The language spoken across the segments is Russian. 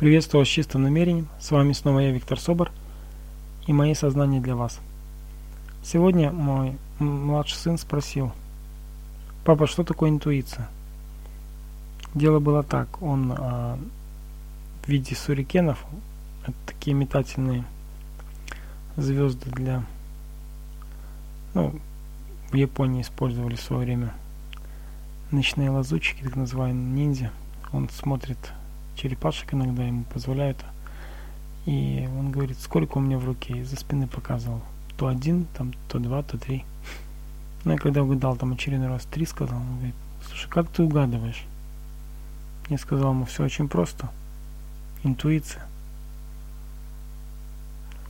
Приветствую вас с чистым намерением. С вами снова я, Виктор Собор, и мои сознания для вас. Сегодня мой младший сын спросил, «Папа, что такое интуиция?» Дело было так, он а, в виде сурикенов, это такие метательные звезды для, ну, в Японии использовали в свое время ночные лазутчики, так называемые ниндзя. Он смотрит черепашек иногда ему позволяют. И он говорит, сколько у меня в руке, из-за спины показывал. То один, там, то два, то три. Ну, я когда угадал, там очередной раз три сказал, он говорит, слушай, как ты угадываешь? Я сказал ему, все очень просто. Интуиция.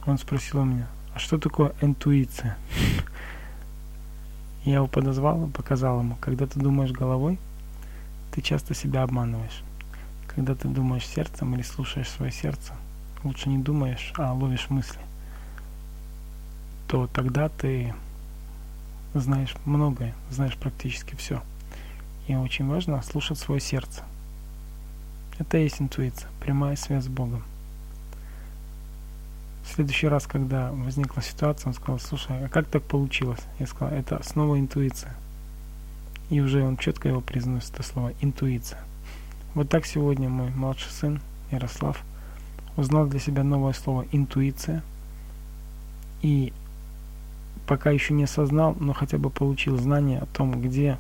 Он спросил у меня, а что такое интуиция? Я его подозвал и показал ему, когда ты думаешь головой, ты часто себя обманываешь. Когда ты думаешь сердцем или слушаешь свое сердце, лучше не думаешь, а ловишь мысли, то тогда ты знаешь многое, знаешь практически все. И очень важно слушать свое сердце. Это и есть интуиция, прямая связь с Богом. В следующий раз, когда возникла ситуация, он сказал, слушай, а как так получилось? Я сказал, это снова интуиция. И уже он четко его произносит, это слово интуиция. Вот так сегодня мой младший сын Ярослав узнал для себя новое слово «интуиция» и пока еще не осознал, но хотя бы получил знание о том, где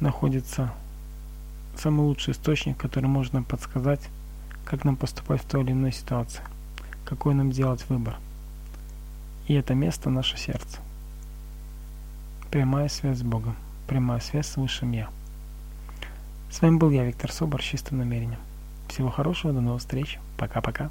находится самый лучший источник, который может нам подсказать, как нам поступать в той или иной ситуации, какой нам делать выбор. И это место наше сердце. Прямая связь с Богом, прямая связь с Высшим Я. С вами был я, Виктор Собор, с чистым намерением. Всего хорошего, до новых встреч. Пока-пока.